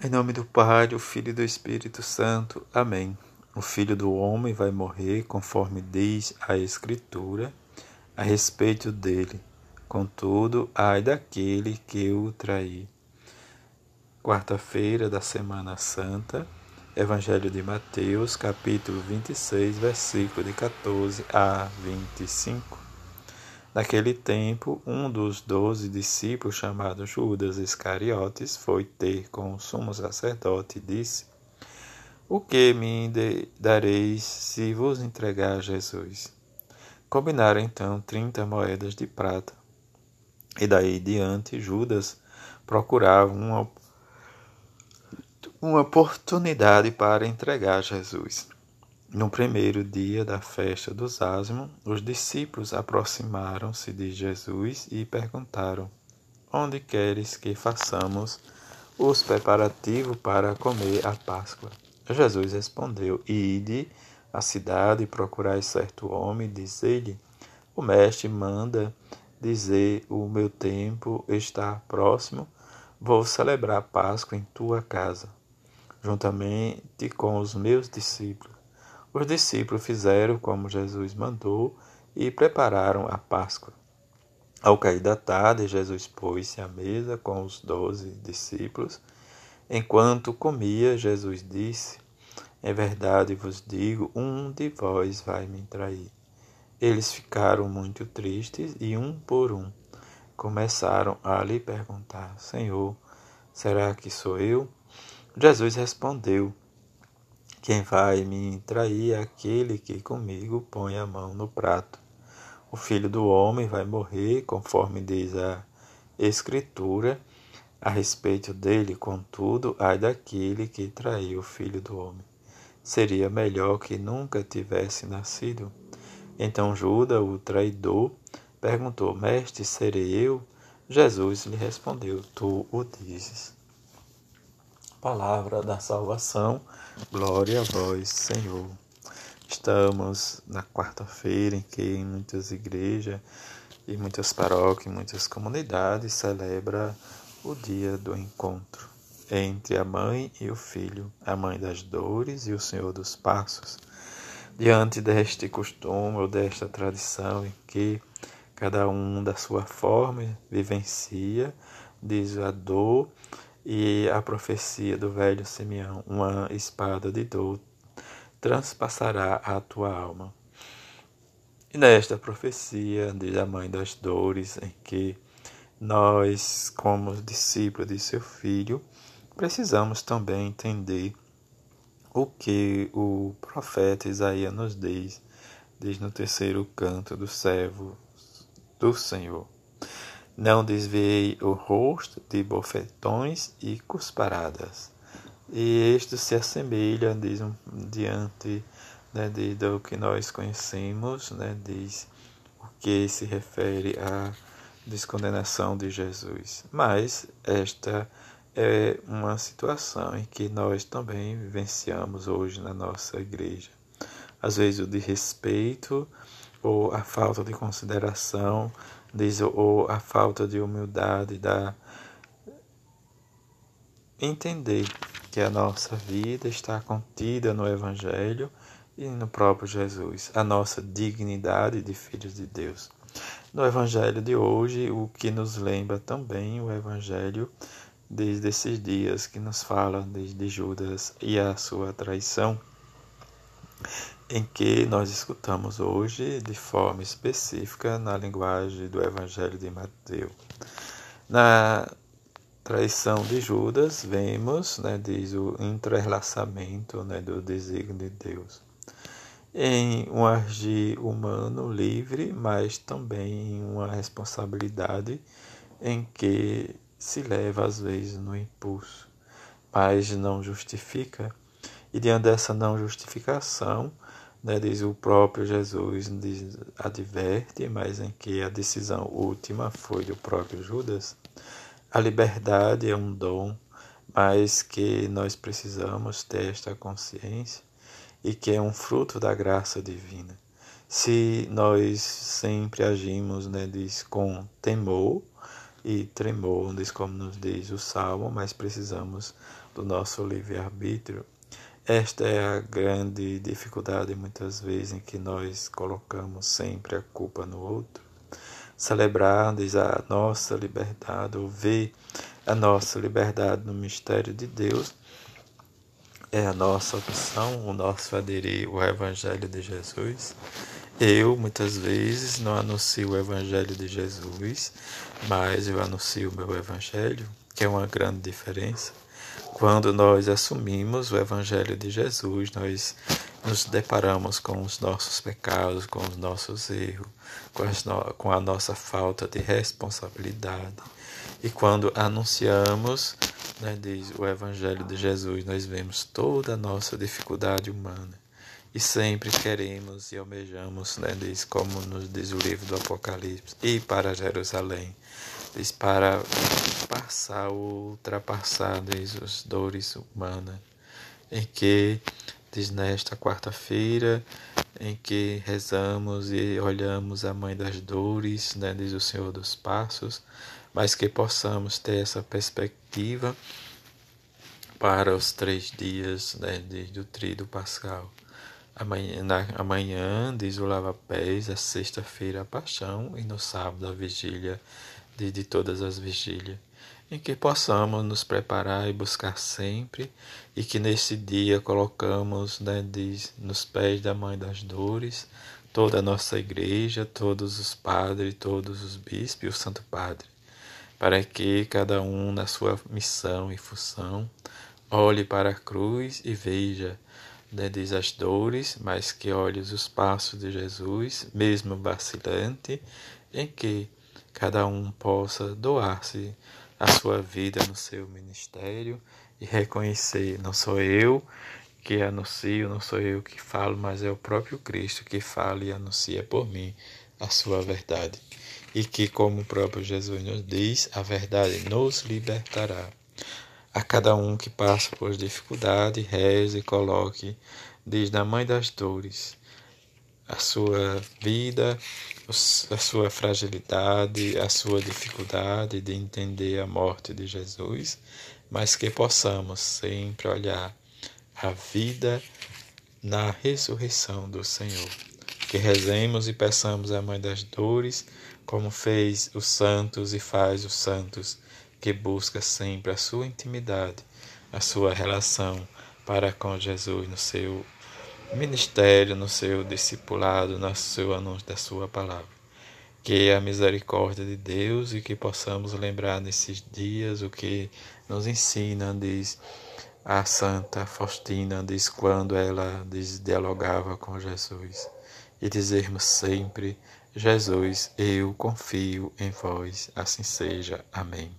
Em nome do Pai, do Filho e do Espírito Santo. Amém. O Filho do Homem vai morrer, conforme diz a Escritura, a respeito dele. Contudo, ai daquele que o trair. Quarta-feira da Semana Santa, Evangelho de Mateus, capítulo 26, versículo de 14 a 25. Naquele tempo, um dos doze discípulos, chamado Judas Iscariotes, foi ter com o sumo sacerdote e disse: O que me dareis se vos entregar a Jesus? Combinaram então trinta moedas de prata. E daí diante, Judas procurava uma, uma oportunidade para entregar Jesus. No primeiro dia da festa dos ázimos, os discípulos aproximaram-se de Jesus e perguntaram: Onde queres que façamos os preparativos para comer a Páscoa? Jesus respondeu: Ide à cidade e procurai certo homem, dizei-lhe: O mestre manda dizer: O meu tempo está próximo, vou celebrar a Páscoa em tua casa, juntamente com os meus discípulos. Os discípulos fizeram como Jesus mandou e prepararam a Páscoa. Ao cair da tarde, Jesus pôs-se à mesa com os doze discípulos. Enquanto comia, Jesus disse: Em verdade vos digo, um de vós vai me trair. Eles ficaram muito tristes e, um por um, começaram a lhe perguntar: Senhor, será que sou eu? Jesus respondeu: quem vai me trair é aquele que comigo põe a mão no prato. O filho do homem vai morrer, conforme diz a Escritura, a respeito dele, contudo, ai daquele que traiu o filho do homem. Seria melhor que nunca tivesse nascido. Então Judas, o traidor, perguntou: Mestre, serei eu? Jesus lhe respondeu: Tu o dizes. Palavra da salvação, glória a vós, Senhor. Estamos na quarta-feira em que muitas igrejas e muitas paróquias, muitas comunidades celebra o dia do encontro entre a mãe e o filho, a mãe das dores e o Senhor dos passos. Diante deste costume ou desta tradição em que cada um da sua forma vivencia, diz a dor e a profecia do velho Simeão, uma espada de dor transpassará a tua alma. E nesta profecia diz a mãe das dores, em que nós, como discípulos de seu filho, precisamos também entender o que o profeta Isaías nos diz, diz no terceiro canto do servo do Senhor. Não desviei o rosto de bofetões e cusparadas. E isto se assemelha, diz, diante né, de, do que nós conhecemos, né, diz o que se refere à descondenação de Jesus. Mas esta é uma situação em que nós também vivenciamos hoje na nossa igreja. Às vezes o desrespeito ou a falta de consideração diz ou a falta de humildade da entender que a nossa vida está contida no Evangelho e no próprio Jesus, a nossa dignidade de filhos de Deus. No Evangelho de hoje, o que nos lembra também o Evangelho desde esses dias que nos fala desde Judas e a sua traição em que nós escutamos hoje de forma específica na linguagem do Evangelho de Mateus. Na traição de Judas, vemos, né, diz o entrelaçamento né, do desígnio de Deus. Em um agir humano livre, mas também em uma responsabilidade em que se leva às vezes no impulso, mas não justifica. E diante dessa não justificação, né, diz o próprio Jesus, diz, adverte, mas em que a decisão última foi do próprio Judas. A liberdade é um dom, mas que nós precisamos ter esta consciência e que é um fruto da graça divina. Se nós sempre agimos, né, diz, com temor, e tremor, diz como nos diz o Salmo, mas precisamos do nosso livre-arbítrio. Esta é a grande dificuldade muitas vezes em que nós colocamos sempre a culpa no outro. Celebrar diz, a nossa liberdade, ou ver a nossa liberdade no mistério de Deus, é a nossa opção, o nosso aderir ao Evangelho de Jesus. Eu, muitas vezes, não anuncio o Evangelho de Jesus, mas eu anuncio o meu Evangelho, que é uma grande diferença. Quando nós assumimos o Evangelho de Jesus, nós nos deparamos com os nossos pecados, com os nossos erros, com, no... com a nossa falta de responsabilidade. E quando anunciamos né, diz o Evangelho de Jesus, nós vemos toda a nossa dificuldade humana e sempre queremos e almejamos, né, diz, como nos diz o livro do Apocalipse, ir para Jerusalém, para passar ou ultrapassar as dores humanas, em que, diz, nesta quarta-feira, em que rezamos e olhamos a Mãe das Dores, né, diz o Senhor dos Passos, mas que possamos ter essa perspectiva para os três dias né, do tríduo pascal. Amanhã, na, amanhã diz o lava-pés, a sexta-feira a paixão e no sábado a vigília de, de todas as vigílias. Em que possamos nos preparar e buscar sempre, e que nesse dia colocamos né, diz, nos pés da Mãe das Dores toda a nossa igreja, todos os padres, todos os bispos e o Santo Padre para que cada um na sua missão e função olhe para a cruz e veja, né, diz as dores, mas que olhe os passos de Jesus, mesmo vacilante, em que cada um possa doar-se a sua vida no seu ministério e reconhecer, não sou eu que anuncio, não sou eu que falo, mas é o próprio Cristo que fala e anuncia por mim a sua verdade e que, como o próprio Jesus nos diz, a verdade nos libertará. A cada um que passa por dificuldade, reze e coloque, diz na Mãe das Dores, a sua vida, a sua fragilidade, a sua dificuldade de entender a morte de Jesus, mas que possamos sempre olhar a vida na ressurreição do Senhor. Que rezemos e peçamos à Mãe das Dores como fez os santos e faz os santos, que busca sempre a sua intimidade, a sua relação para com Jesus no seu ministério, no seu discipulado, no seu anúncio da sua palavra. Que a misericórdia de Deus e que possamos lembrar nesses dias o que nos ensina, diz a Santa Faustina, diz quando ela diz, dialogava com Jesus, e dizermos sempre Jesus, eu confio em vós, assim seja. Amém.